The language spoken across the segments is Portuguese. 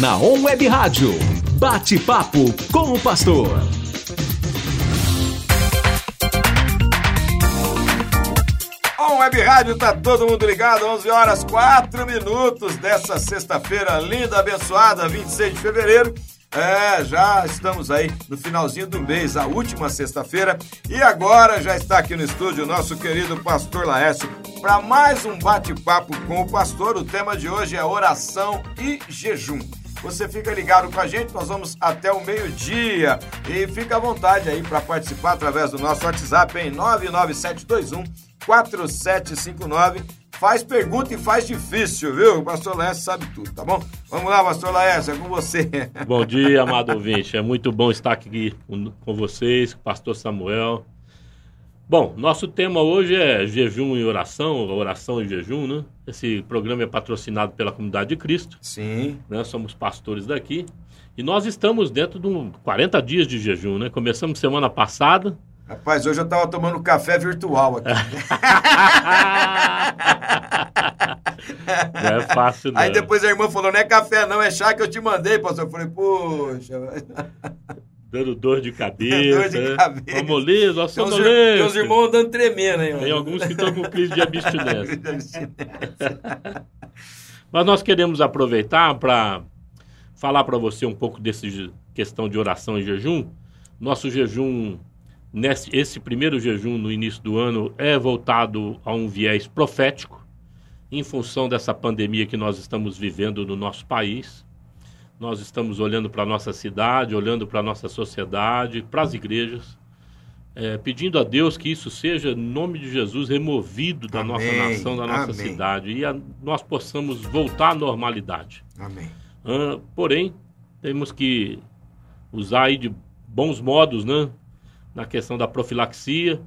Na On Web Rádio, bate-papo com o pastor. On Web Rádio, tá todo mundo ligado, 11 horas 4 minutos dessa sexta-feira linda, abençoada, 26 de fevereiro. É, já estamos aí no finalzinho do mês, a última sexta-feira. E agora já está aqui no estúdio o nosso querido pastor Laércio para mais um bate-papo com o pastor. O tema de hoje é oração e jejum. Você fica ligado com a gente, nós vamos até o meio-dia. E fica à vontade aí para participar através do nosso WhatsApp em 99721 4759. Faz pergunta e faz difícil, viu? O pastor Laércio sabe tudo, tá bom? Vamos lá, pastor Laércio, é com você. Bom dia, amado ouvinte. É muito bom estar aqui com vocês, pastor Samuel. Bom, nosso tema hoje é jejum e oração, oração e jejum, né? Esse programa é patrocinado pela Comunidade de Cristo. Sim. Né? Somos pastores daqui. E nós estamos dentro de um 40 dias de jejum, né? Começamos semana passada. Rapaz, hoje eu estava tomando café virtual aqui. não é fácil, não. Aí depois a irmã falou: não é café, não, é chá que eu te mandei, pastor. Eu falei, poxa. Dando dor de cabeça. dor de cabeça. Somos ir- tem uns irmãos andando tremendo, hein? Tem alguns que estão com crise de abstinência. Mas nós queremos aproveitar para falar para você um pouco desse questão de oração e jejum. Nosso jejum, nesse, esse primeiro jejum no início do ano, é voltado a um viés profético, em função dessa pandemia que nós estamos vivendo no nosso país. Nós estamos olhando para a nossa cidade, olhando para a nossa sociedade, para as igrejas, é, pedindo a Deus que isso seja, em nome de Jesus, removido da Amém, nossa nação, da nossa amém. cidade, e a- nós possamos voltar à normalidade. Amém. Ah, porém, temos que usar aí de bons modos, né? Na questão da profilaxia,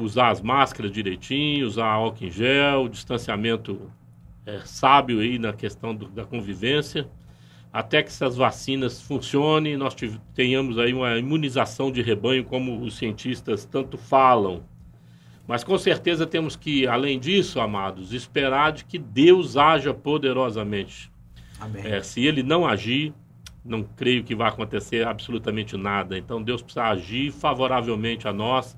usar as máscaras direitinho, usar álcool em gel, distanciamento é, sábio aí na questão do- da convivência, até que essas vacinas funcionem, nós tenhamos aí uma imunização de rebanho, como os cientistas tanto falam. Mas com certeza temos que, além disso, amados, esperar de que Deus haja poderosamente. Amém. É, se ele não agir, não creio que vai acontecer absolutamente nada. Então Deus precisa agir favoravelmente a nós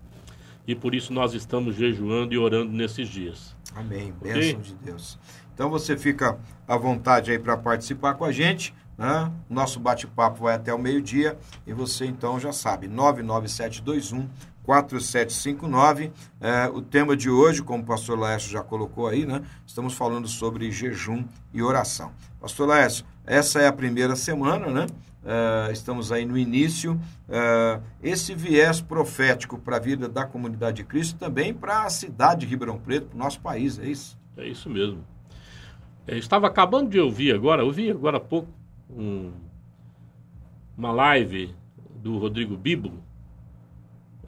e por isso nós estamos jejuando e orando nesses dias. Amém. Ok? Bênção de Deus. Então você fica à vontade aí para participar com a gente. Né? Nosso bate-papo vai até o meio-dia e você então já sabe, 99721 4759. É, o tema de hoje, como o pastor Laércio já colocou aí, né? Estamos falando sobre jejum e oração. Pastor Laércio, essa é a primeira semana, né? É, estamos aí no início. É, esse viés profético para a vida da comunidade de Cristo também para a cidade de Ribeirão Preto, para o nosso país, é isso? É isso mesmo. Eu estava acabando de ouvir agora, ouvi agora há pouco um- uma live do Rodrigo Bibo.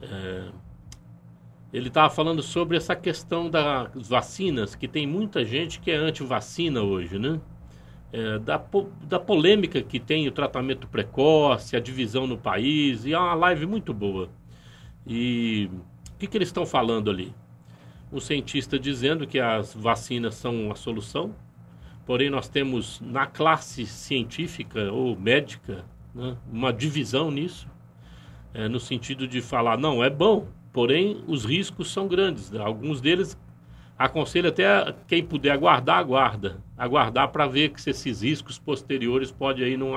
É, ele estava falando sobre essa questão das vacinas, que tem muita gente que é anti-vacina hoje, né? É, da, da polêmica que tem o tratamento precoce, a divisão no país, e é uma live muito boa. E o que, que eles estão falando ali? um cientista dizendo que as vacinas são a solução, porém nós temos na classe científica ou médica né, uma divisão nisso, é, no sentido de falar, não, é bom, porém os riscos são grandes. Alguns deles aconselho até quem puder aguardar, aguarda. Aguardar para ver que se esses riscos posteriores podem aí não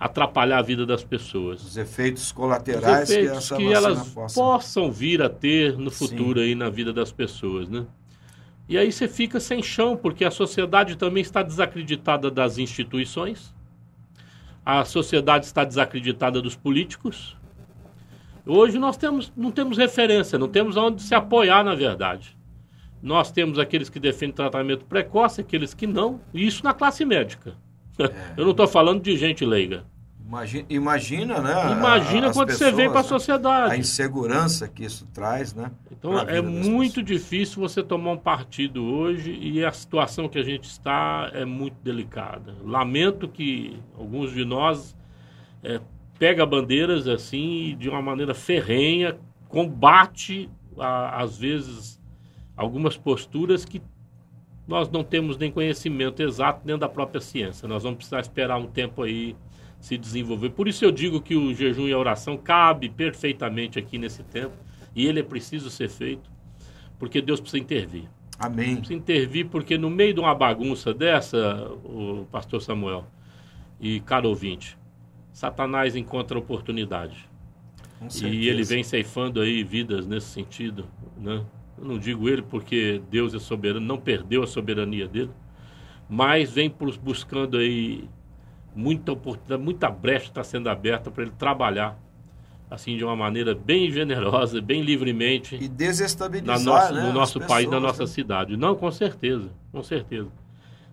atrapalhar a vida das pessoas Os efeitos os colaterais efeitos que que elas possa... possam vir a ter no Sim. futuro aí na vida das pessoas, né? E aí você fica sem chão, porque a sociedade também está desacreditada das instituições, a sociedade está desacreditada dos políticos. Hoje nós temos, não temos referência, não temos aonde se apoiar, na verdade. Nós temos aqueles que defendem tratamento precoce, aqueles que não, e isso na classe médica. Eu não estou falando de gente leiga. Imagina, imagina, né? Imagina quando você vem para a pessoas, né? sociedade. A insegurança que isso traz, né? Então é muito difícil você tomar um partido hoje e a situação que a gente está é muito delicada. Lamento que alguns de nós é, pega bandeiras assim e de uma maneira ferrenha, combate a- às vezes algumas posturas que nós não temos nem conhecimento exato dentro da própria ciência. Nós vamos precisar esperar um tempo aí se desenvolver. Por isso eu digo que o jejum e a oração cabe perfeitamente aqui nesse tempo e ele é preciso ser feito, porque Deus precisa intervir. Amém. Precisa intervir porque no meio de uma bagunça dessa, o pastor Samuel e caro ouvinte, Satanás encontra oportunidade. E ele vem ceifando aí vidas nesse sentido, né? Eu não digo ele porque Deus é soberano, não perdeu a soberania dele, mas vem buscando aí muita oportunidade, muita brecha está sendo aberta para ele trabalhar assim de uma maneira bem generosa, bem livremente e desestabilizar nossa, né, no nosso país, na nossa né? cidade. Não, com certeza, com certeza.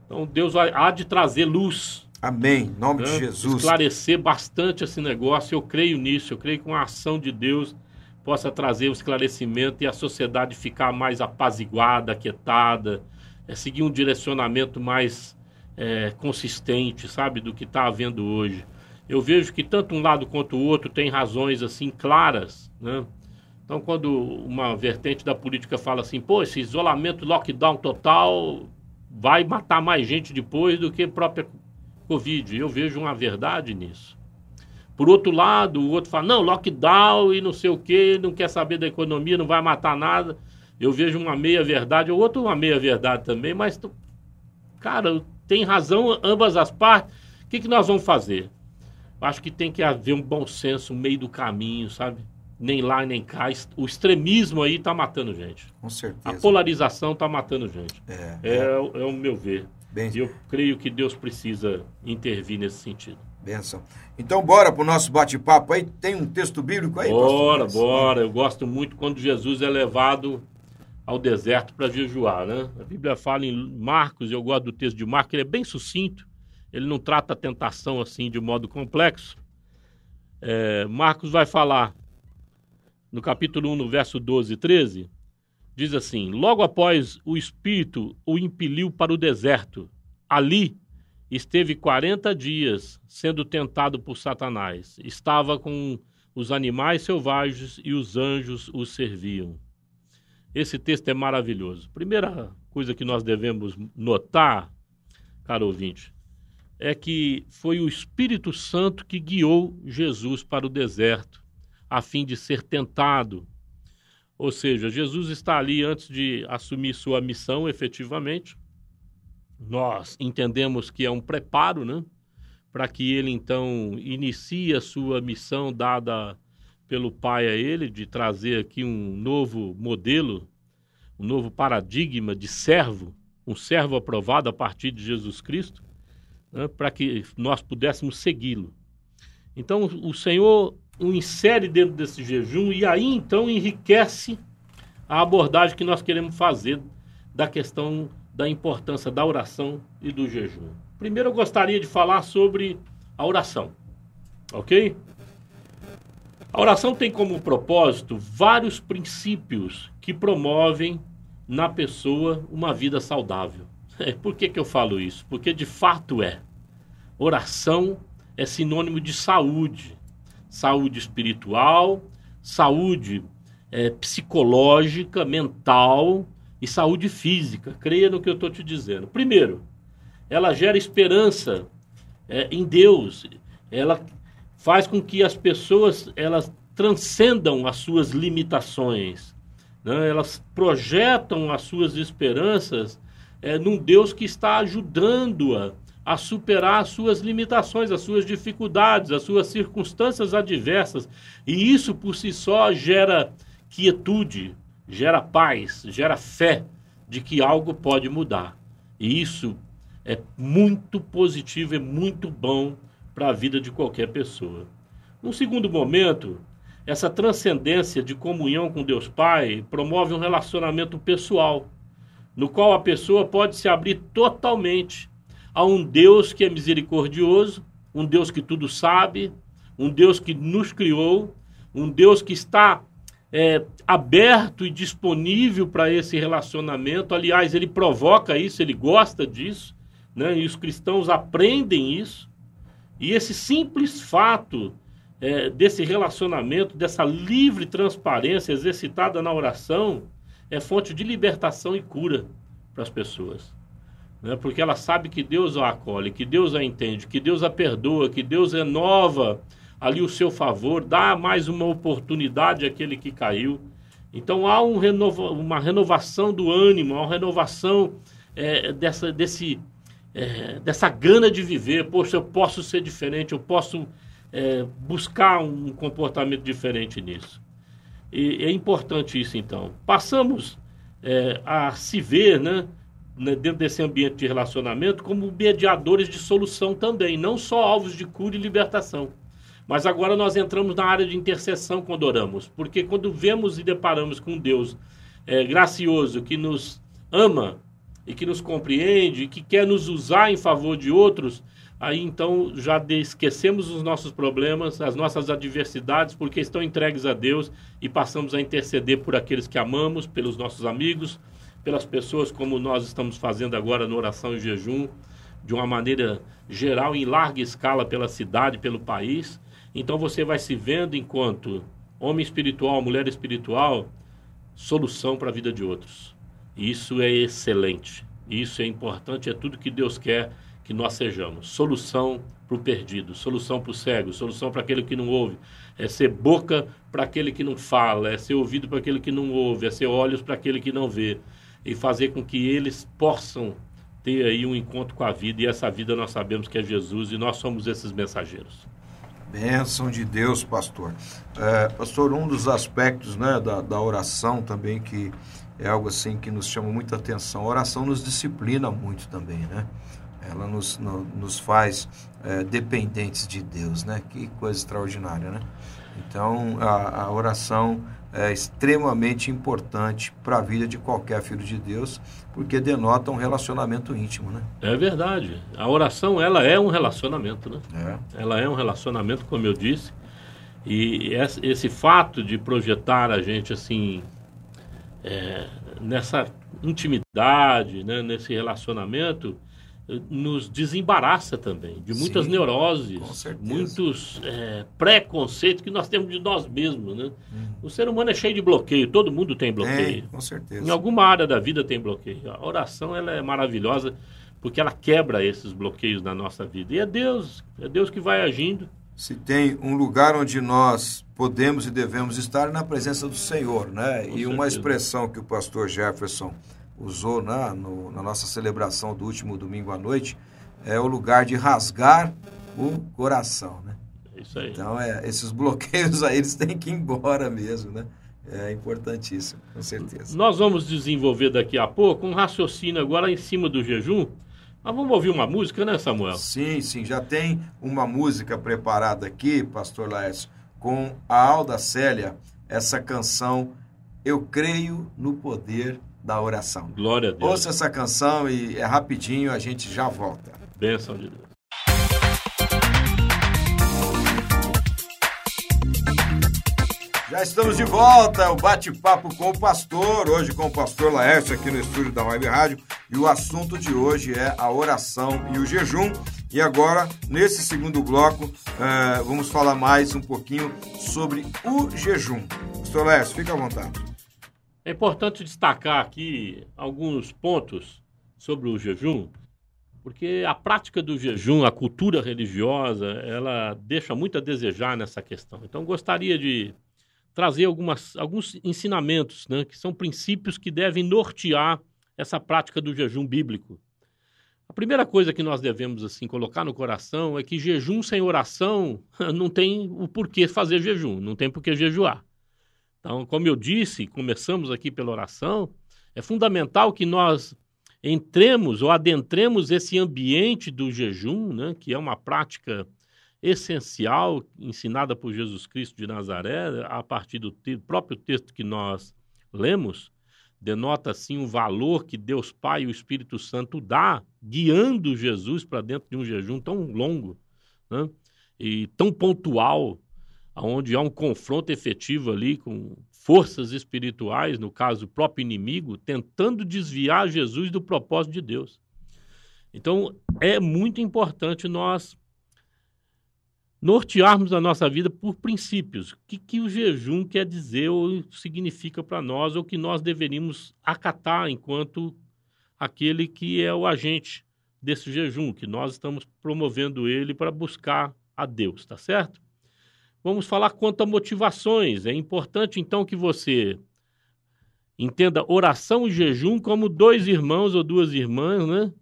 Então Deus há de trazer luz. Amém. Em nome né? de Jesus. Esclarecer bastante esse negócio. Eu creio nisso. Eu creio que uma ação de Deus possa trazer o esclarecimento e a sociedade ficar mais apaziguada, aquietada, é, seguir um direcionamento mais é, consistente, sabe, do que está havendo hoje. Eu vejo que tanto um lado quanto o outro tem razões assim claras, né? Então, quando uma vertente da política fala assim, pô, esse isolamento, lockdown total vai matar mais gente depois do que a própria Covid. Eu vejo uma verdade nisso. Por outro lado, o outro fala, não, lockdown e não sei o quê, não quer saber da economia, não vai matar nada. Eu vejo uma meia-verdade, o outro uma meia-verdade também, mas, cara, tem razão ambas as partes. O que, que nós vamos fazer? Acho que tem que haver um bom senso no meio do caminho, sabe? Nem lá nem cá. O extremismo aí tá matando gente. Com certeza. A polarização tá matando gente. É, é, é. é o meu ver. Bem... E eu creio que Deus precisa intervir nesse sentido. Benção. Então, bora para o nosso bate-papo aí. Tem um texto bíblico aí, Bora, bora. Eu gosto muito quando Jesus é levado ao deserto para jejuar, né? A Bíblia fala em Marcos, eu gosto do texto de Marcos, ele é bem sucinto, ele não trata a tentação assim de modo complexo. É, Marcos vai falar no capítulo 1, no verso 12 e 13, diz assim: Logo após o Espírito o impeliu para o deserto, ali esteve 40 dias sendo tentado por Satanás. Estava com os animais selvagens e os anjos o serviam. Esse texto é maravilhoso. Primeira coisa que nós devemos notar, caro ouvinte, é que foi o Espírito Santo que guiou Jesus para o deserto, a fim de ser tentado. Ou seja, Jesus está ali antes de assumir sua missão efetivamente. Nós entendemos que é um preparo, né? Para que ele então inicie a sua missão dada pelo Pai a ele, de trazer aqui um novo modelo, um novo paradigma de servo, um servo aprovado a partir de Jesus Cristo, né, para que nós pudéssemos segui-lo. Então, o Senhor o insere dentro desse jejum e aí então enriquece a abordagem que nós queremos fazer da questão da importância da oração e do jejum. Primeiro, eu gostaria de falar sobre a oração, ok? A oração tem como propósito vários princípios que promovem na pessoa uma vida saudável. É, por que, que eu falo isso? Porque de fato é. Oração é sinônimo de saúde. Saúde espiritual, saúde é, psicológica, mental e saúde física. Creia no que eu estou te dizendo. Primeiro, ela gera esperança é, em Deus. Ela faz com que as pessoas elas transcendam as suas limitações, né? elas projetam as suas esperanças é, num Deus que está ajudando-a a superar as suas limitações, as suas dificuldades, as suas circunstâncias adversas. E isso por si só gera quietude, gera paz, gera fé de que algo pode mudar. E isso é muito positivo, é muito bom para a vida de qualquer pessoa. Num segundo momento, essa transcendência de comunhão com Deus Pai promove um relacionamento pessoal, no qual a pessoa pode se abrir totalmente a um Deus que é misericordioso, um Deus que tudo sabe, um Deus que nos criou, um Deus que está é, aberto e disponível para esse relacionamento. Aliás, ele provoca isso, ele gosta disso, né? e os cristãos aprendem isso. E esse simples fato é, desse relacionamento, dessa livre transparência exercitada na oração, é fonte de libertação e cura para as pessoas. né? porque ela sabe que Deus a acolhe, que Deus a entende, que Deus a perdoa, que Deus renova ali o seu favor, dá mais uma oportunidade àquele que caiu. Então há um renova, uma renovação do ânimo, uma renovação é, dessa, desse, é, dessa gana de viver. Poxa, eu posso ser diferente, eu posso é, buscar um comportamento diferente nisso. E é importante isso, então. Passamos é, a se ver, né, dentro desse ambiente de relacionamento, como mediadores de solução também, não só alvos de cura e libertação. Mas agora nós entramos na área de intercessão quando oramos, porque quando vemos e deparamos com Deus é, gracioso, que nos ama e que nos compreende, e que quer nos usar em favor de outros, aí então já esquecemos os nossos problemas, as nossas adversidades, porque estão entregues a Deus e passamos a interceder por aqueles que amamos, pelos nossos amigos, pelas pessoas, como nós estamos fazendo agora no oração e jejum, de uma maneira geral, em larga escala pela cidade, pelo país. Então você vai se vendo enquanto homem espiritual, mulher espiritual, solução para a vida de outros. Isso é excelente. Isso é importante, é tudo que Deus quer que nós sejamos. Solução para o perdido, solução para o cego, solução para aquele que não ouve. É ser boca para aquele que não fala, é ser ouvido para aquele que não ouve, é ser olhos para aquele que não vê. E fazer com que eles possam ter aí um encontro com a vida. E essa vida nós sabemos que é Jesus e nós somos esses mensageiros. Bênção de Deus, pastor. É, pastor, um dos aspectos né, da, da oração também que é algo assim que nos chama muita atenção. A oração nos disciplina muito também, né? Ela nos, no, nos faz é, dependentes de Deus, né? Que coisa extraordinária, né? Então, a, a oração é extremamente importante para a vida de qualquer filho de Deus, porque denota um relacionamento íntimo, né? É verdade. A oração, ela é um relacionamento, né? É. Ela é um relacionamento, como eu disse. E esse fato de projetar a gente assim é, nessa intimidade, né, nesse relacionamento, nos desembaraça também de muitas Sim, neuroses, muitos é, preconceitos que nós temos de nós mesmos. Né? Hum. O ser humano é cheio de bloqueio, todo mundo tem bloqueio. É, com certeza. Em alguma área da vida tem bloqueio. A oração ela é maravilhosa porque ela quebra esses bloqueios na nossa vida. E é Deus, é Deus que vai agindo. Se tem um lugar onde nós podemos e devemos estar na presença do Senhor, né? Com e certeza. uma expressão que o pastor Jefferson usou na, no, na nossa celebração do último domingo à noite, é o lugar de rasgar o coração, né? Isso aí. Então, é, esses bloqueios aí, eles têm que ir embora mesmo, né? É importantíssimo, com certeza. Nós vamos desenvolver daqui a pouco um raciocínio agora em cima do jejum. Mas vamos ouvir uma música, né, Samuel? Sim, sim. Já tem uma música preparada aqui, pastor Laércio, com a Alda Célia, essa canção Eu Creio no Poder da oração. Glória a Deus. Ouça essa canção e é rapidinho, a gente já volta. Bênção de Deus. Já estamos de volta, o bate-papo com o pastor, hoje com o pastor Laércio aqui no estúdio da Web Rádio, e o assunto de hoje é a oração e o jejum. E agora, nesse segundo bloco, uh, vamos falar mais um pouquinho sobre o jejum. Pastor Laércio, fica à vontade. É importante destacar aqui alguns pontos sobre o jejum, porque a prática do jejum, a cultura religiosa, ela deixa muito a desejar nessa questão. Então, gostaria de trazer algumas, alguns ensinamentos, né, que são princípios que devem nortear essa prática do jejum bíblico. A primeira coisa que nós devemos assim colocar no coração é que jejum sem oração não tem o porquê fazer jejum, não tem porquê jejuar. Então, como eu disse, começamos aqui pela oração, é fundamental que nós entremos ou adentremos esse ambiente do jejum, né, que é uma prática essencial ensinada por Jesus Cristo de Nazaré, a partir do te próprio texto que nós lemos, denota assim o valor que Deus Pai e o Espírito Santo dá, guiando Jesus para dentro de um jejum tão longo né, e tão pontual onde há um confronto efetivo ali com forças espirituais, no caso o próprio inimigo, tentando desviar Jesus do propósito de Deus. Então, é muito importante nós nortearmos a nossa vida por princípios. O que, que o jejum quer dizer ou significa para nós, ou que nós deveríamos acatar enquanto aquele que é o agente desse jejum, que nós estamos promovendo ele para buscar a Deus, tá certo? Vamos falar quanto a motivações. É importante então que você entenda oração e jejum como dois irmãos ou duas irmãs, né?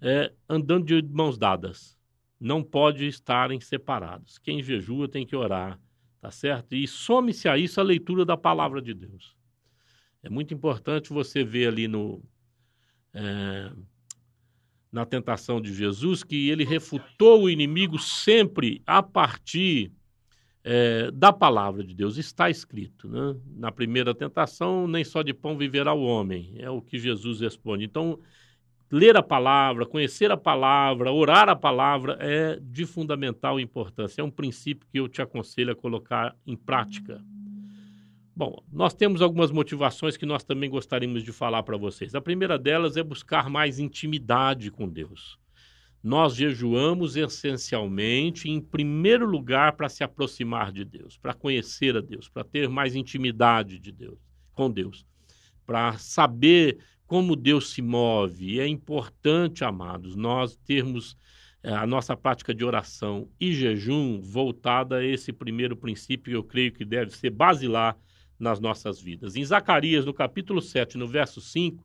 É, andando de mãos dadas. Não pode estarem separados. Quem jejua tem que orar, tá certo? E some-se a isso a leitura da palavra de Deus. É muito importante você ver ali no é, na tentação de Jesus que ele refutou o inimigo sempre a partir é, da palavra de Deus. Está escrito. Né? Na primeira tentação, nem só de pão viverá o homem. É o que Jesus responde. Então, ler a palavra, conhecer a palavra, orar a palavra é de fundamental importância. É um princípio que eu te aconselho a colocar em prática. Bom, nós temos algumas motivações que nós também gostaríamos de falar para vocês. A primeira delas é buscar mais intimidade com Deus. Nós jejuamos essencialmente, em primeiro lugar, para se aproximar de Deus, para conhecer a Deus, para ter mais intimidade de Deus, com Deus, para saber como Deus se move. é importante, amados, nós termos é, a nossa prática de oração e jejum voltada a esse primeiro princípio que eu creio que deve ser basilar nas nossas vidas. Em Zacarias, no capítulo 7, no verso 5,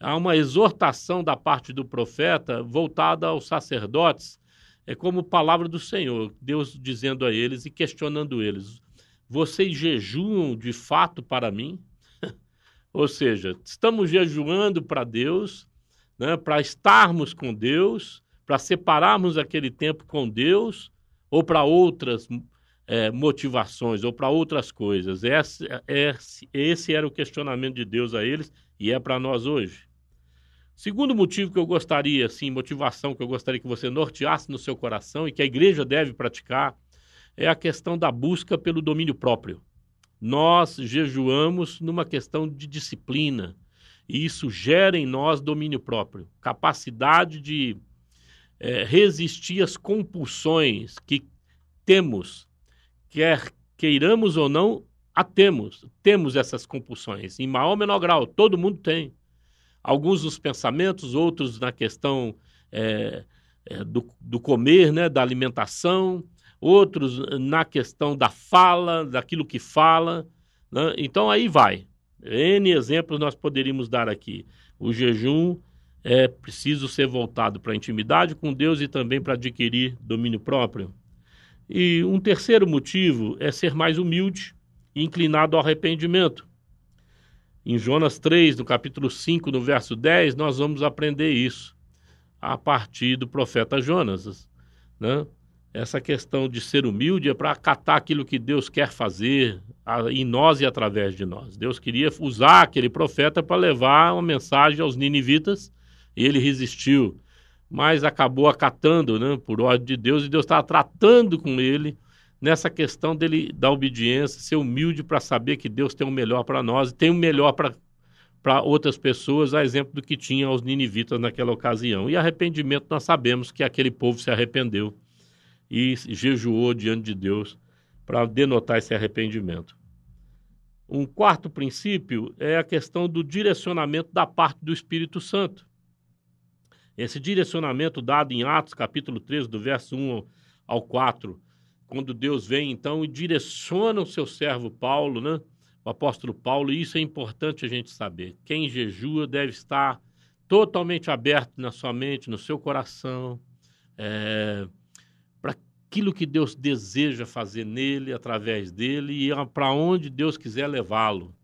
há uma exortação da parte do profeta voltada aos sacerdotes, é como palavra do Senhor, Deus dizendo a eles e questionando eles: Vocês jejuam de fato para mim? Ou seja, estamos jejuando para Deus, né, para estarmos com Deus, para separarmos aquele tempo com Deus ou para outras é, motivações ou para outras coisas. Esse, esse, esse era o questionamento de Deus a eles e é para nós hoje. Segundo motivo que eu gostaria, assim, motivação que eu gostaria que você norteasse no seu coração e que a igreja deve praticar, é a questão da busca pelo domínio próprio. Nós jejuamos numa questão de disciplina, e isso gera em nós domínio próprio, capacidade de é, resistir às compulsões que temos quer queiramos ou não, a temos. Temos essas compulsões, em maior ou menor grau, todo mundo tem. Alguns nos pensamentos, outros na questão é, é, do, do comer, né, da alimentação, outros na questão da fala, daquilo que fala. Né? Então aí vai. N exemplos nós poderíamos dar aqui. O jejum é preciso ser voltado para a intimidade com Deus e também para adquirir domínio próprio. E um terceiro motivo é ser mais humilde e inclinado ao arrependimento. Em Jonas 3, no capítulo 5, no verso 10, nós vamos aprender isso a partir do profeta Jonas. Né? Essa questão de ser humilde é para acatar aquilo que Deus quer fazer em nós e através de nós. Deus queria usar aquele profeta para levar uma mensagem aos ninivitas e ele resistiu mas acabou acatando, né, por ordem de Deus, e Deus estava tratando com ele nessa questão dele da obediência, ser humilde para saber que Deus tem o melhor para nós e tem o melhor para outras pessoas, a exemplo do que tinha aos ninivitas naquela ocasião. E arrependimento, nós sabemos que aquele povo se arrependeu e jejuou diante de Deus para denotar esse arrependimento. Um quarto princípio é a questão do direcionamento da parte do Espírito Santo. Esse direcionamento dado em Atos, capítulo 13, do verso 1 ao 4, quando Deus vem então e direciona o seu servo Paulo, né? o apóstolo Paulo, e isso é importante a gente saber. Quem jejua deve estar totalmente aberto na sua mente, no seu coração, é, para aquilo que Deus deseja fazer nele, através dele, e para onde Deus quiser levá-lo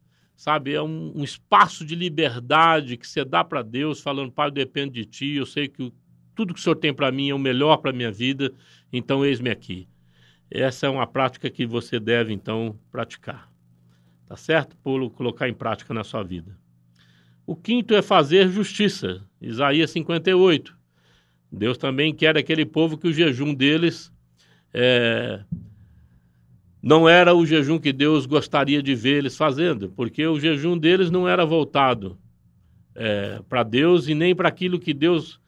sabe? É um, um espaço de liberdade que você dá para Deus, falando, Pai, eu dependo de Ti, eu sei que o, tudo que o Senhor tem para mim é o melhor para a minha vida, então eis-me aqui. Essa é uma prática que você deve, então, praticar. Tá certo? Por colocar em prática na sua vida. O quinto é fazer justiça. Isaías 58. Deus também quer aquele povo que o jejum deles é, não era o jejum que Deus gostaria de ver eles fazendo, porque o jejum deles não era voltado é, para Deus e nem para aquilo que Deus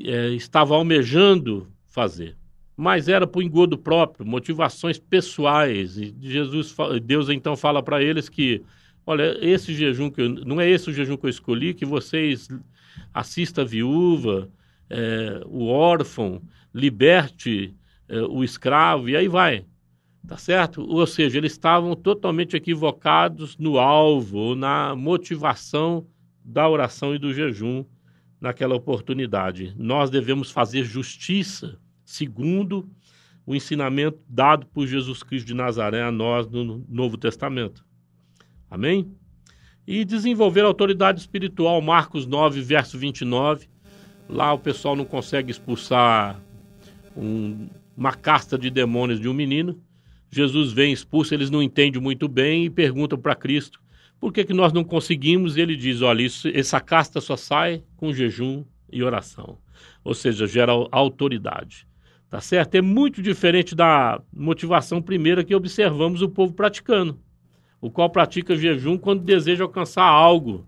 é, estava almejando fazer, mas era por engodo próprio, motivações pessoais. E Jesus, Deus então fala para eles que, olha, esse jejum que eu, não é esse o jejum que eu escolhi, que vocês assista a viúva, é, o órfão, liberte é, o escravo, e aí vai. Tá certo? Ou seja, eles estavam totalmente equivocados no alvo, na motivação da oração e do jejum naquela oportunidade. Nós devemos fazer justiça segundo o ensinamento dado por Jesus Cristo de Nazaré a nós no Novo Testamento. Amém? E desenvolver a autoridade espiritual, Marcos 9, verso 29. Lá o pessoal não consegue expulsar um, uma casta de demônios de um menino. Jesus vem, expulsa, eles não entendem muito bem e perguntam para Cristo por que, que nós não conseguimos. E ele diz: olha, isso, essa casta só sai com jejum e oração. Ou seja, gera autoridade. Tá certo? É muito diferente da motivação primeira que observamos o povo praticando, o qual pratica jejum quando deseja alcançar algo,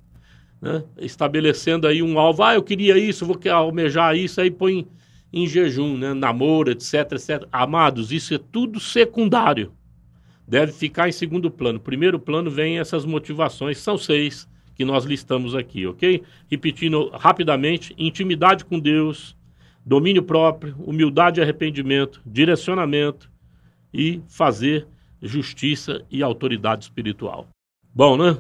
né? estabelecendo aí um alvo. Ah, eu queria isso, vou almejar isso, aí põe em jejum, né? namoro, etc, etc. Amados, isso é tudo secundário. Deve ficar em segundo plano. Primeiro plano vem essas motivações, são seis que nós listamos aqui, ok? Repetindo rapidamente: intimidade com Deus, domínio próprio, humildade e arrependimento, direcionamento e fazer justiça e autoridade espiritual. Bom, né?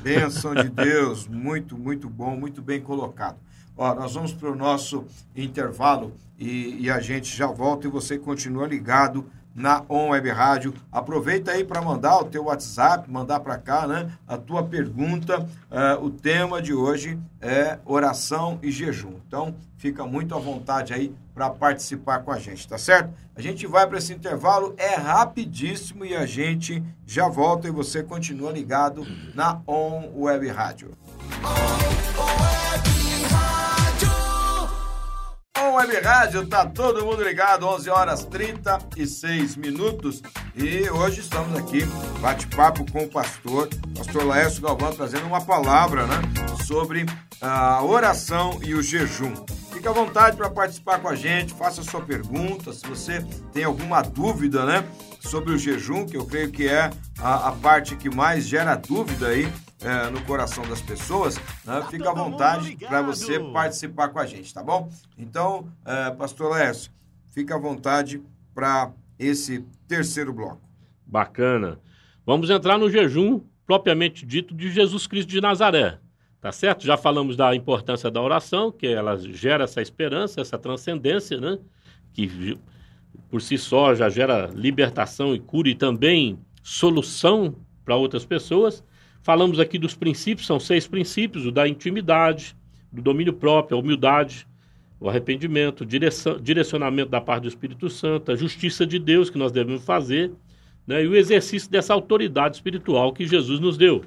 Bênção de Deus, muito, muito bom, muito bem colocado. Ó, nós vamos para o nosso intervalo e, e a gente já volta e você continua ligado na On Web Rádio. Aproveita aí para mandar o teu WhatsApp, mandar para cá, né? A tua pergunta. Uh, o tema de hoje é oração e jejum. Então, fica muito à vontade aí para participar com a gente, tá certo? A gente vai para esse intervalo, é rapidíssimo e a gente já volta e você continua ligado na On Web Rádio. On, com Web Rádio, tá todo mundo ligado, 11 horas 36 minutos. E hoje estamos aqui, bate-papo com o pastor, pastor Laércio Galvão, trazendo uma palavra, né, sobre a oração e o jejum. Fique à vontade para participar com a gente, faça sua pergunta, se você tem alguma dúvida, né, sobre o jejum, que eu creio que é a, a parte que mais gera dúvida aí é, no coração das pessoas, né? Tá fica à vontade para você participar com a gente, tá bom? Então, é, Pastor Lécio, fica à vontade para esse terceiro bloco. Bacana. Vamos entrar no jejum propriamente dito de Jesus Cristo de Nazaré. Tá certo? Já falamos da importância da oração, que ela gera essa esperança, essa transcendência, né? Que por si só já gera libertação e cura e também solução para outras pessoas. Falamos aqui dos princípios, são seis princípios: o da intimidade, do domínio próprio, a humildade, o arrependimento, o direcionamento da parte do Espírito Santo, a justiça de Deus que nós devemos fazer, né, e o exercício dessa autoridade espiritual que Jesus nos deu.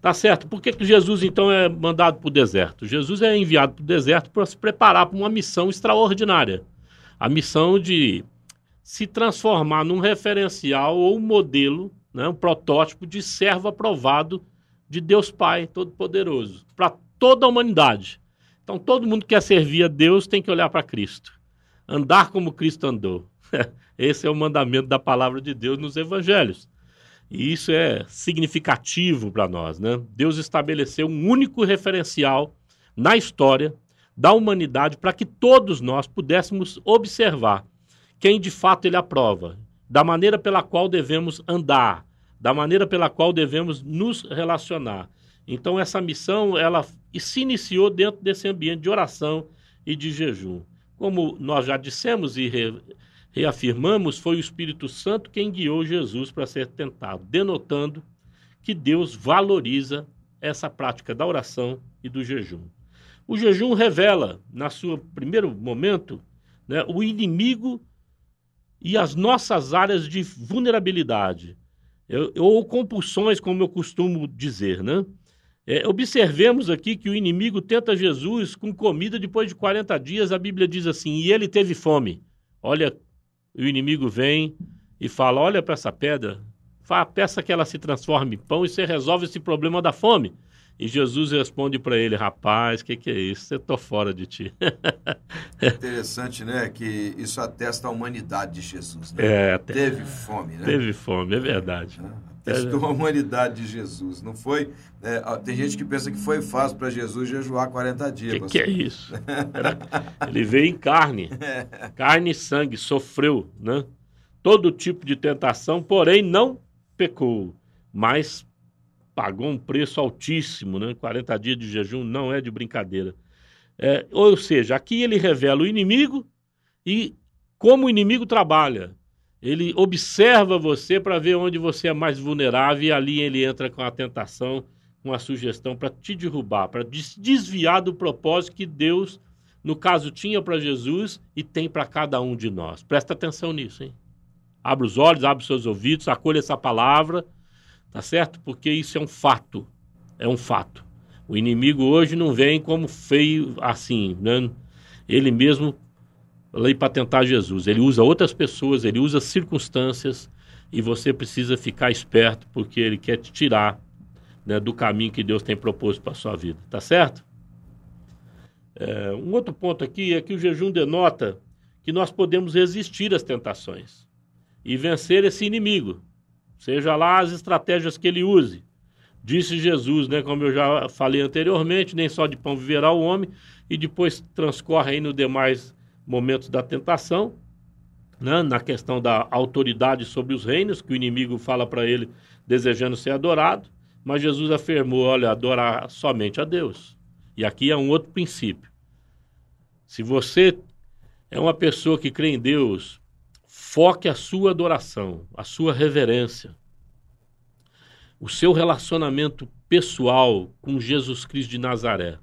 Tá certo? Por que, que Jesus então é mandado para o deserto? Jesus é enviado para o deserto para se preparar para uma missão extraordinária. A missão de se transformar num referencial ou modelo né, um protótipo de servo aprovado de Deus Pai Todo-Poderoso para toda a humanidade. Então, todo mundo que quer servir a Deus tem que olhar para Cristo, andar como Cristo andou. Esse é o mandamento da palavra de Deus nos evangelhos. E isso é significativo para nós. Né? Deus estabeleceu um único referencial na história da humanidade para que todos nós pudéssemos observar quem de fato ele aprova da maneira pela qual devemos andar, da maneira pela qual devemos nos relacionar. Então essa missão ela se iniciou dentro desse ambiente de oração e de jejum. Como nós já dissemos e re, reafirmamos, foi o Espírito Santo quem guiou Jesus para ser tentado, denotando que Deus valoriza essa prática da oração e do jejum. O jejum revela, na sua primeiro momento, né, o inimigo e as nossas áreas de vulnerabilidade, ou compulsões, como eu costumo dizer, né? É, observemos aqui que o inimigo tenta Jesus com comida depois de 40 dias, a Bíblia diz assim, e ele teve fome. Olha, o inimigo vem e fala, olha para essa pedra, peça que ela se transforme em pão e você resolve esse problema da fome. E Jesus responde para ele: Rapaz, o que, que é isso? Eu tô fora de ti. É interessante, né? Que isso atesta a humanidade de Jesus. Né? É, teve fome, né? Teve fome, é verdade. É, atestou a humanidade de Jesus. Não foi. É, tem gente que pensa que foi fácil para Jesus jejuar 40 dias. O que, que, é isso? Era, ele veio em carne, carne e sangue, sofreu, né? Todo tipo de tentação, porém não pecou, mas pagou um preço altíssimo, né? 40 dias de jejum não é de brincadeira. É, ou seja, aqui ele revela o inimigo e como o inimigo trabalha. Ele observa você para ver onde você é mais vulnerável e ali ele entra com a tentação, com a sugestão para te derrubar, para desviar do propósito que Deus, no caso, tinha para Jesus e tem para cada um de nós. Presta atenção nisso, hein? Abra os olhos, abre os seus ouvidos, acolha essa palavra Tá certo? Porque isso é um fato. É um fato. O inimigo hoje não vem como feio assim, né? Ele mesmo ali para tentar Jesus. Ele usa outras pessoas, ele usa circunstâncias e você precisa ficar esperto porque ele quer te tirar né, do caminho que Deus tem proposto para sua vida. Tá certo? É, um outro ponto aqui é que o jejum denota que nós podemos resistir às tentações e vencer esse inimigo seja lá as estratégias que ele use. Disse Jesus, né, como eu já falei anteriormente, nem só de pão viverá o homem, e depois transcorre aí nos demais momentos da tentação, né, na questão da autoridade sobre os reinos, que o inimigo fala para ele desejando ser adorado, mas Jesus afirmou, olha, adorar somente a Deus. E aqui é um outro princípio. Se você é uma pessoa que crê em Deus, Foque a sua adoração, a sua reverência, o seu relacionamento pessoal com Jesus Cristo de Nazaré.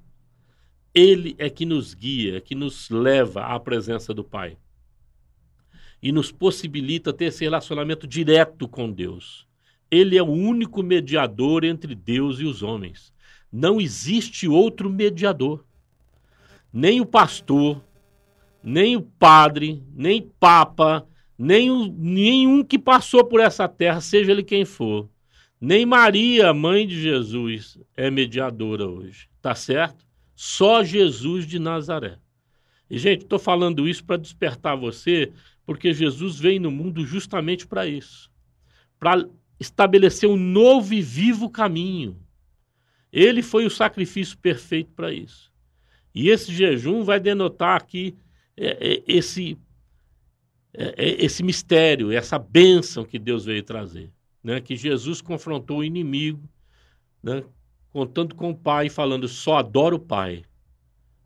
Ele é que nos guia, é que nos leva à presença do Pai e nos possibilita ter esse relacionamento direto com Deus. Ele é o único mediador entre Deus e os homens. Não existe outro mediador. Nem o pastor, nem o padre, nem papa, nem nenhum que passou por essa terra, seja ele quem for. Nem Maria, mãe de Jesus, é mediadora hoje. Tá certo? Só Jesus de Nazaré. E, gente, estou falando isso para despertar você, porque Jesus veio no mundo justamente para isso para estabelecer um novo e vivo caminho. Ele foi o sacrifício perfeito para isso. E esse jejum vai denotar aqui é, é, esse esse mistério, essa bênção que Deus veio trazer. Né? Que Jesus confrontou o inimigo, né? contando com o Pai, falando: só adoro o Pai,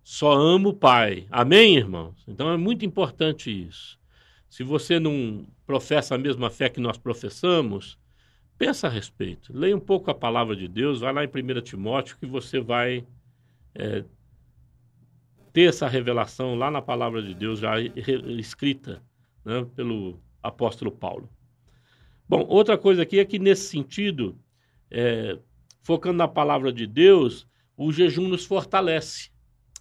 só amo o Pai. Amém, irmãos? Então é muito importante isso. Se você não professa a mesma fé que nós professamos, pensa a respeito. Leia um pouco a palavra de Deus, vai lá em 1 Timóteo que você vai é, ter essa revelação lá na palavra de Deus já escrita né, pelo apóstolo Paulo. Bom, outra coisa aqui é que nesse sentido, é, focando na palavra de Deus, o jejum nos fortalece.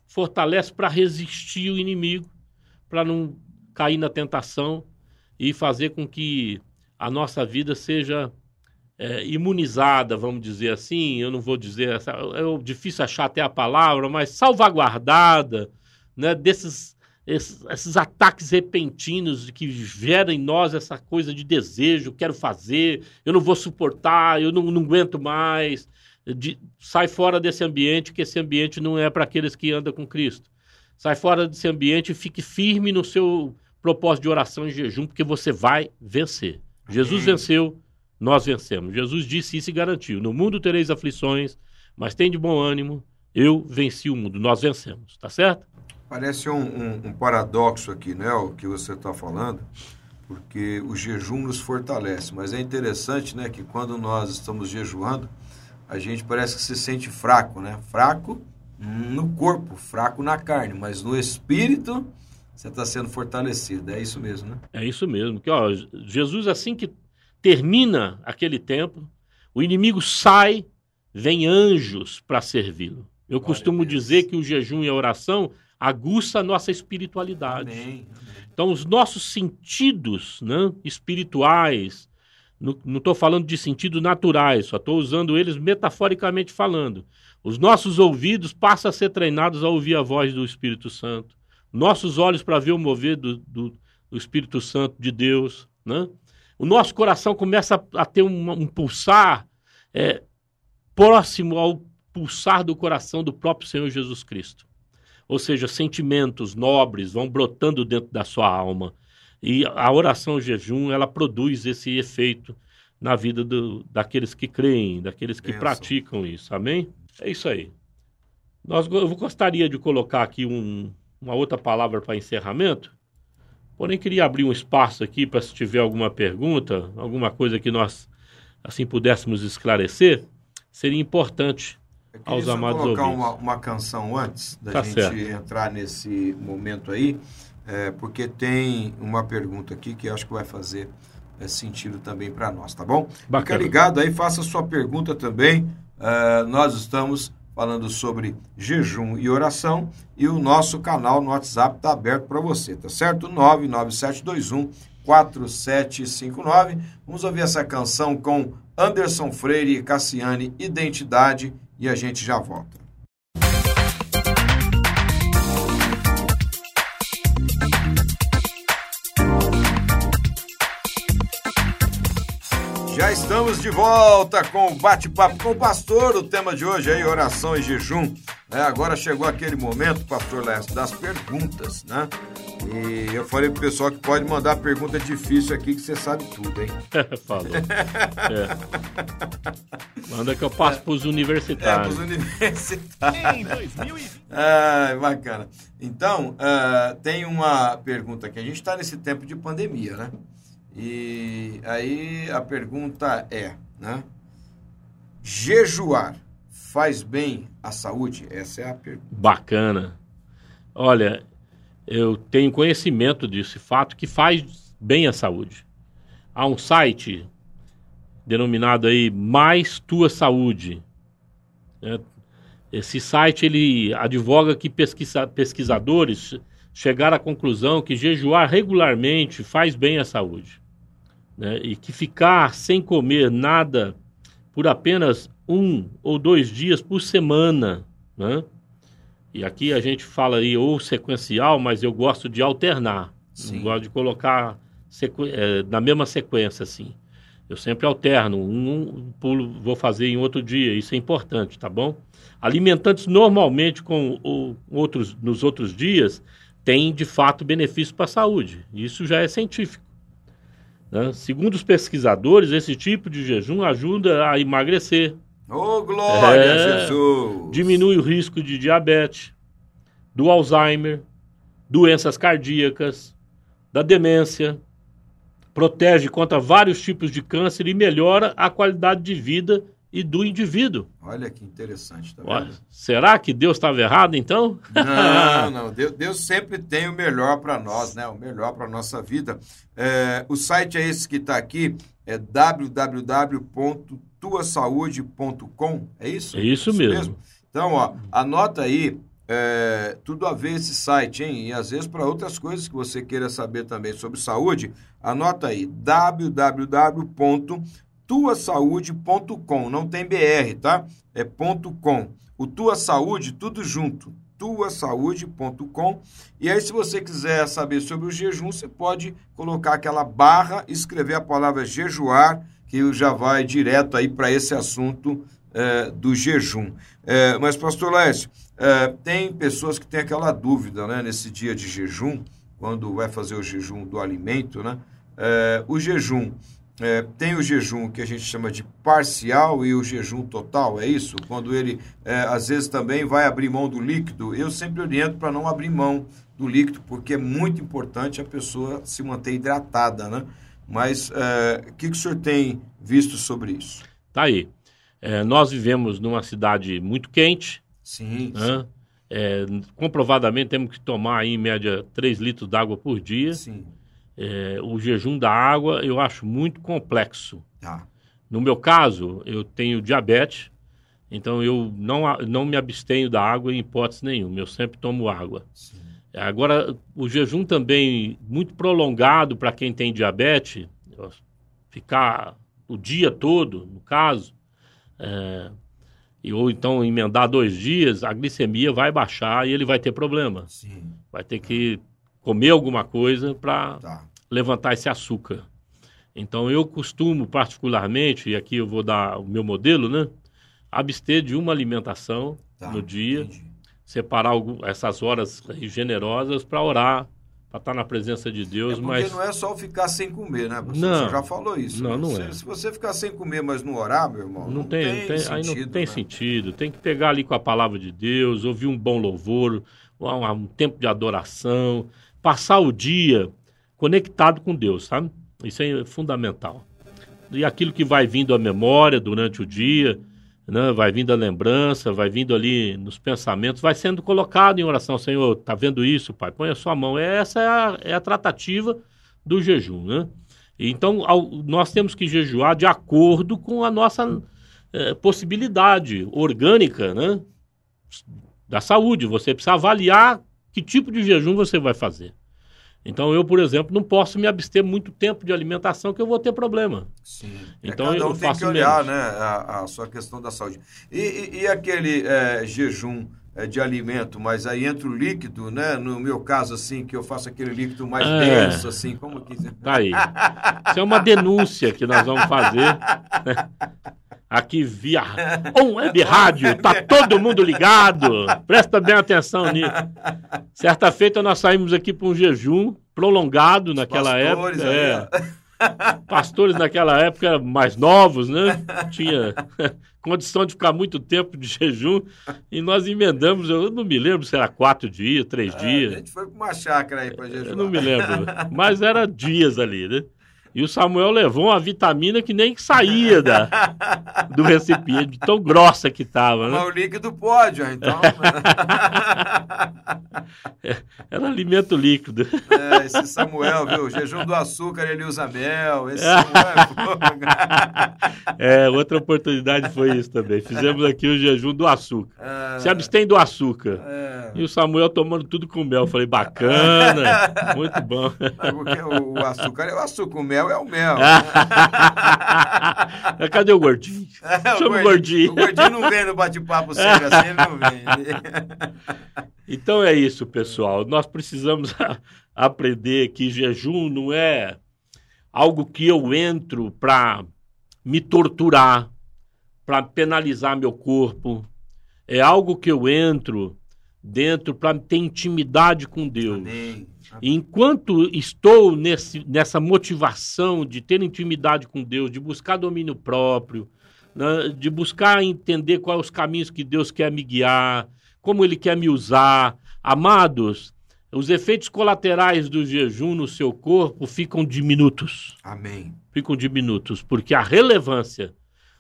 Fortalece para resistir o inimigo, para não cair na tentação e fazer com que a nossa vida seja é, imunizada, vamos dizer assim. Eu não vou dizer, é difícil achar até a palavra, mas salvaguardada né, desses esses, esses, ataques repentinos que geram em nós essa coisa de desejo, quero fazer, eu não vou suportar, eu não, não aguento mais. De, sai fora desse ambiente, que esse ambiente não é para aqueles que andam com Cristo. Sai fora desse ambiente e fique firme no seu propósito de oração e jejum, porque você vai vencer. Jesus venceu, nós vencemos. Jesus disse isso e garantiu: No mundo tereis aflições, mas tem de bom ânimo, eu venci o mundo, nós vencemos, tá certo? Parece um, um, um paradoxo aqui, né, o que você está falando, porque o jejum nos fortalece, mas é interessante, né, que quando nós estamos jejuando, a gente parece que se sente fraco, né? Fraco no corpo, fraco na carne, mas no espírito você está sendo fortalecido. É isso mesmo, né? É isso mesmo. Que, ó, Jesus, assim que termina aquele tempo, o inimigo sai, vem anjos para servi-lo. Eu Glória costumo dizer que o jejum e a oração aguça a nossa espiritualidade. Amém. Então, os nossos sentidos né, espirituais, não estou falando de sentido naturais, só estou usando eles metaforicamente falando. Os nossos ouvidos passam a ser treinados a ouvir a voz do Espírito Santo. Nossos olhos para ver o mover do, do, do, Espírito Santo de Deus. Né? O nosso coração começa a, a ter um, um pulsar é, próximo ao pulsar do coração do próprio Senhor Jesus Cristo. Ou seja, sentimentos nobres vão brotando dentro da sua alma. E a oração o jejum, ela produz esse efeito na vida do, daqueles que creem, daqueles que Pensa. praticam isso. Amém? É isso aí. Nós, eu gostaria de colocar aqui um, uma outra palavra para encerramento, porém queria abrir um espaço aqui para se tiver alguma pergunta, alguma coisa que nós assim pudéssemos esclarecer, seria importante aos amados colocar uma, uma, canção antes da tá gente certo. entrar nesse momento aí, é, porque tem uma pergunta aqui que acho que vai fazer é, sentido também para nós, tá bom? Bacana. Fica ligado aí, faça sua pergunta também. Uh, nós estamos falando sobre jejum e oração e o nosso canal no WhatsApp está aberto para você, tá certo? 99721 4759. Vamos ouvir essa canção com Anderson Freire e Cassiane, Identidade, e a gente já volta. Já estamos de volta com o bate-papo com o pastor. O tema de hoje é oração e jejum. É, agora chegou aquele momento, pastor Leste, das perguntas, né? E eu falei pro pessoal que pode mandar pergunta difícil aqui, que você sabe tudo, hein? Falou. É. Manda que eu passo é. pros universitários. É, pros universitários. Em 2020. Ah, bacana. Então, uh, tem uma pergunta aqui. A gente está nesse tempo de pandemia, né? E aí a pergunta é, né? Jejuar faz bem à saúde? Essa é a pergunta. Bacana. Olha, eu tenho conhecimento desse fato que faz bem à saúde. Há um site denominado aí Mais Tua Saúde. Né? Esse site ele advoga que pesquisa, pesquisadores chegaram à conclusão que jejuar regularmente faz bem à saúde. Né? E que ficar sem comer nada por apenas um ou dois dias por semana, né? E aqui a gente fala aí ou sequencial, mas eu gosto de alternar. Sim. Não gosto de colocar é, na mesma sequência, assim. Eu sempre alterno, um pulo vou fazer em outro dia, isso é importante, tá bom? Alimentantes normalmente com o, outros, nos outros dias têm de fato benefício para a saúde. Isso já é científico. Né? Segundo os pesquisadores, esse tipo de jejum ajuda a emagrecer, Ô, oh, glória é, Jesus! Diminui o risco de diabetes, do Alzheimer, doenças cardíacas, da demência, protege contra vários tipos de câncer e melhora a qualidade de vida e do indivíduo. Olha que interessante, tá Olha, será que Deus estava errado então? Não, não. Deus, Deus sempre tem o melhor para nós, né? O melhor para nossa vida. É, o site é esse que está aqui, é www.tuasaude.com, é isso? É isso, isso mesmo. mesmo. Então, ó, anota aí é, tudo a ver esse site, hein? E às vezes para outras coisas que você queira saber também sobre saúde, anota aí www.tuasaude.com. Não tem BR, tá? É ponto .com. O Tua Saúde, tudo junto tuasaude.com. E aí, se você quiser saber sobre o jejum, você pode colocar aquela barra, escrever a palavra jejuar, que já vai direto aí para esse assunto é, do jejum. É, mas, pastor Lécio, é, tem pessoas que têm aquela dúvida, né, nesse dia de jejum, quando vai fazer o jejum do alimento, né? É, o jejum é, tem o jejum que a gente chama de parcial e o jejum total, é isso? Quando ele, é, às vezes, também vai abrir mão do líquido. Eu sempre oriento para não abrir mão do líquido, porque é muito importante a pessoa se manter hidratada, né? Mas é, o que, que o senhor tem visto sobre isso? Tá aí. É, nós vivemos numa cidade muito quente. Sim. Né? sim. É, comprovadamente temos que tomar aí, em média 3 litros d'água por dia. Sim. É, o jejum da água eu acho muito complexo. Ah. No meu caso, eu tenho diabetes, então eu não, não me abstenho da água em hipótese nenhuma, eu sempre tomo água. Sim. Agora, o jejum também muito prolongado para quem tem diabetes, ficar o dia todo, no caso, é, e, ou então emendar dois dias, a glicemia vai baixar e ele vai ter problema. Sim. Vai ter que comer alguma coisa para Tá. Levantar esse açúcar. Então eu costumo particularmente, e aqui eu vou dar o meu modelo, né? Abster de uma alimentação Tá. no dia, Entendi. separar algum- essas horas generosas para orar, para estar na presença de É Deus, porque mas não é só ficar sem comer, né? Você, Não. você já falou isso. Não, né? não se, é. Se você ficar sem comer, mas não orar, meu irmão, não, tem, não tem- aí não tem né? sentido. Tem que pegar ali com a palavra de Deus, ouvir um bom louvor, um, um tempo de adoração, passar o dia conectado com Deus, sabe? Isso é fundamental. E aquilo que vai vindo à memória durante o dia, né? vai vindo a lembrança, vai vindo ali nos pensamentos, vai sendo colocado em oração. Senhor, tá vendo isso, Pai? Põe a sua mão. Essa é a, é a tratativa do jejum, né? Então, ao- nós temos que jejuar de acordo com a nossa eh, possibilidade orgânica, né? Da saúde. Você precisa avaliar que tipo de jejum você vai fazer. Então, eu, por exemplo, não posso me abster muito tempo de alimentação que eu vou ter problema. Sim. Então, Então, cada um eu tem que olhar, menos. né, a, a sua questão da saúde. E, e- e aquele é, jejum é, de alimento, mas aí entra o líquido, né? No meu caso, assim, que eu faço aquele líquido mais É. denso, assim, como que... Tá aí. Isso é uma denúncia que nós vamos fazer. Aqui via um web rádio, tá todo mundo ligado. Presta bem atenção nisso. Certa feita nós saímos aqui para um jejum prolongado naquela Pastores época. é. Pastores naquela época eram mais novos, né? Tinha condição de ficar muito tempo de jejum e nós emendamos, eu não me lembro se era quatro dias, três É, dias. a gente foi para uma chácara aí para jejuar. Eu não me lembro, mas era dias ali, né? E o Samuel levou uma vitamina que nem saía da, do recipiente, tão grossa que tava, Mas né? o líquido pode, ó, então. Era alimento líquido. É, esse Samuel, viu? O jejum do açúcar, ele usa mel. Esse Samuel é. É, outra oportunidade foi isso também. Fizemos aqui o jejum do açúcar. É, Se abstém do açúcar. é. E o Samuel tomando tudo com mel. Falei, bacana, muito bom. Porque o, o açúcar é o açúcar, o mel é o mel. Cadê o gordinho? É, Chama o gordinho. O gordinho não vem no bate-papo sério assim, ele não vem. Então é isso, pessoal. Nós precisamos aprender que jejum não é algo que eu entro para me torturar, para penalizar meu corpo. É algo que eu entro dentro para ter intimidade com Deus. Amém. Enquanto estou nesse, nessa motivação de ter intimidade com Deus, de buscar domínio próprio, né, de buscar entender quais os caminhos que Deus quer me guiar, como Ele quer me usar, amados, os efeitos colaterais do jejum no seu corpo ficam diminutos. Amém. Ficam diminutos, porque a relevância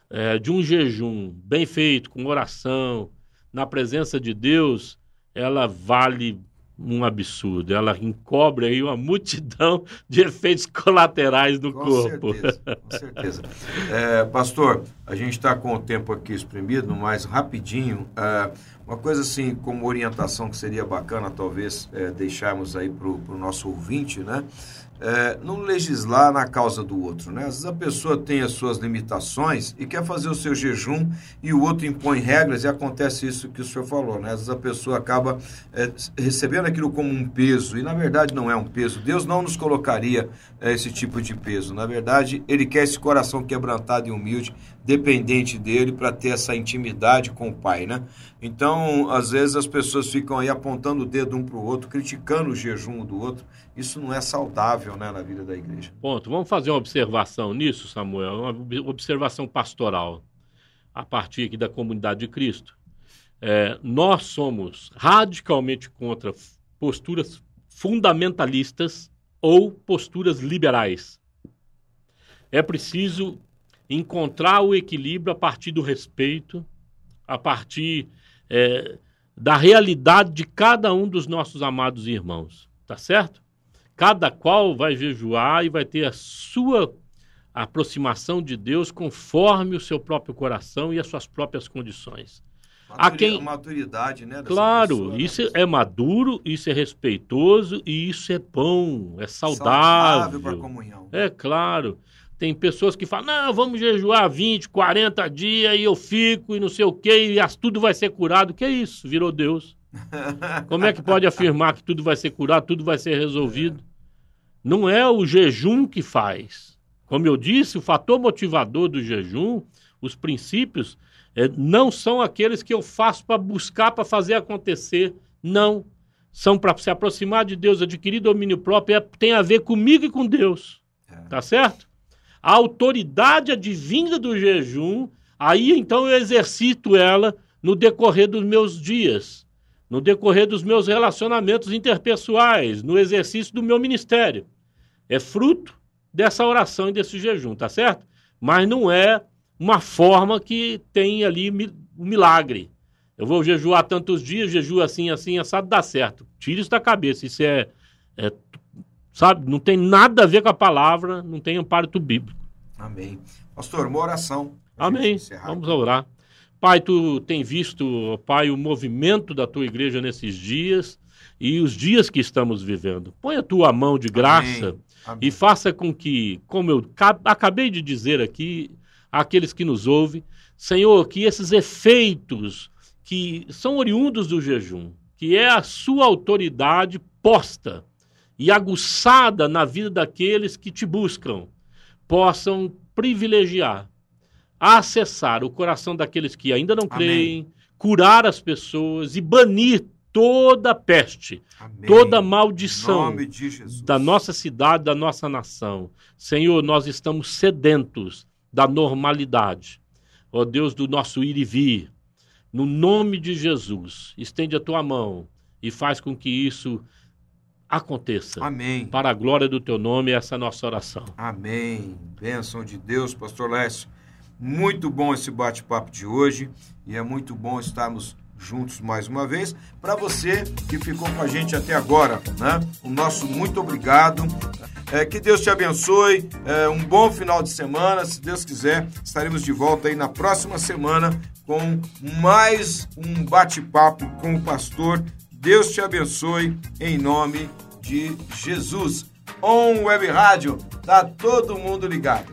eh, de um jejum bem feito, com oração, na presença de Deus, ela vale um absurdo. Ela encobre aí uma multidão de efeitos colaterais no Com corpo. certeza, com certeza. É, pastor, a gente está com o tempo aqui exprimido, mas rapidinho, é, uma coisa assim, como orientação que seria bacana, talvez, é, deixarmos aí para o nosso ouvinte, né? É, não legislar na causa do outro, né? Às vezes a pessoa tem as suas limitações e quer fazer o seu jejum e o outro impõe regras e acontece isso que o senhor falou, né? Às vezes a pessoa acaba é, recebendo aquilo como um peso e na verdade não é um peso. Deus não nos colocaria é, esse tipo de peso. Na verdade, Ele quer esse coração quebrantado e humilde, dependente dele, para ter essa intimidade com o Pai, né? Então, às vezes as pessoas ficam aí apontando o dedo um para o outro, criticando o jejum do outro. Isso não é saudável, né, na vida da igreja. Ponto. Vamos fazer uma observação nisso, Samuel, uma ob- observação pastoral, a partir aqui da comunidade de Cristo. É, nós somos radicalmente contra posturas fundamentalistas ou posturas liberais. É preciso encontrar o equilíbrio a partir do respeito, a partir é, da realidade de cada um dos nossos amados irmãos, tá certo? Cada qual vai jejuar e vai ter a sua aproximação de Deus conforme o seu próprio coração e as suas próprias condições. A quem- Maturidade, né? Claro, pessoa, né? isso é maduro, isso é respeitoso e isso é bom, é saudável. para a comunhão. É claro. Tem pessoas que falam, não, vamos jejuar 20, 40 dias e eu fico e não sei o quê, e tudo vai ser curado. Que é isso? Virou Deus. Como é que pode afirmar que tudo vai ser curado, tudo vai ser resolvido? Não é o jejum que faz. Como eu disse, o fator motivador do jejum, os princípios, é, não são aqueles que eu faço para buscar, para fazer acontecer. Não. São para se aproximar de Deus, adquirir domínio próprio, é, tem a ver comigo e com Deus. É. Tá certo? A autoridade advinda do jejum, aí então eu exercito ela no decorrer dos meus dias, no decorrer dos meus relacionamentos interpessoais, no exercício do meu ministério. É fruto dessa oração e desse jejum, tá certo? Mas não é uma forma que tem ali um milagre. Eu vou jejuar tantos dias, jejua assim, assim, assado, dá certo. Tire isso da cabeça. Isso é, é, sabe, não tem nada a ver com a palavra, não tem amparo bíblico. Amém. Pastor, uma oração. Amém. Vamos orar. Pai, tu tem visto, Pai, o movimento da tua igreja nesses dias e os dias que estamos vivendo. Põe a tua mão de graça Amém. Amém. e faça com que, como eu acabei de dizer aqui, àqueles que nos ouvem. Senhor, que esses efeitos que são oriundos do jejum, que é a sua autoridade posta e aguçada na vida daqueles que te buscam, possam privilegiar, acessar o coração daqueles que ainda não creem, Amém. curar as pessoas e banir toda peste, Amém. toda maldição da nossa cidade, da nossa nação. Senhor, nós estamos sedentos da normalidade. Ó Deus do nosso ir e vir, no nome de Jesus, estende a tua mão e faz com que isso aconteça. Amém. Para a glória do teu nome, essa é a nossa oração. Amém. Bênção de Deus, pastor Lécio. Muito bom esse bate-papo de hoje e é muito bom estarmos juntos mais uma vez. Para você que ficou com a gente até agora, né? O nosso muito obrigado. É, que Deus te abençoe. É, um bom final de semana. Se Deus quiser, estaremos de volta aí na próxima semana com mais um bate-papo com o pastor. Deus te abençoe em nome de Jesus. On Web Rádio, tá todo mundo ligado.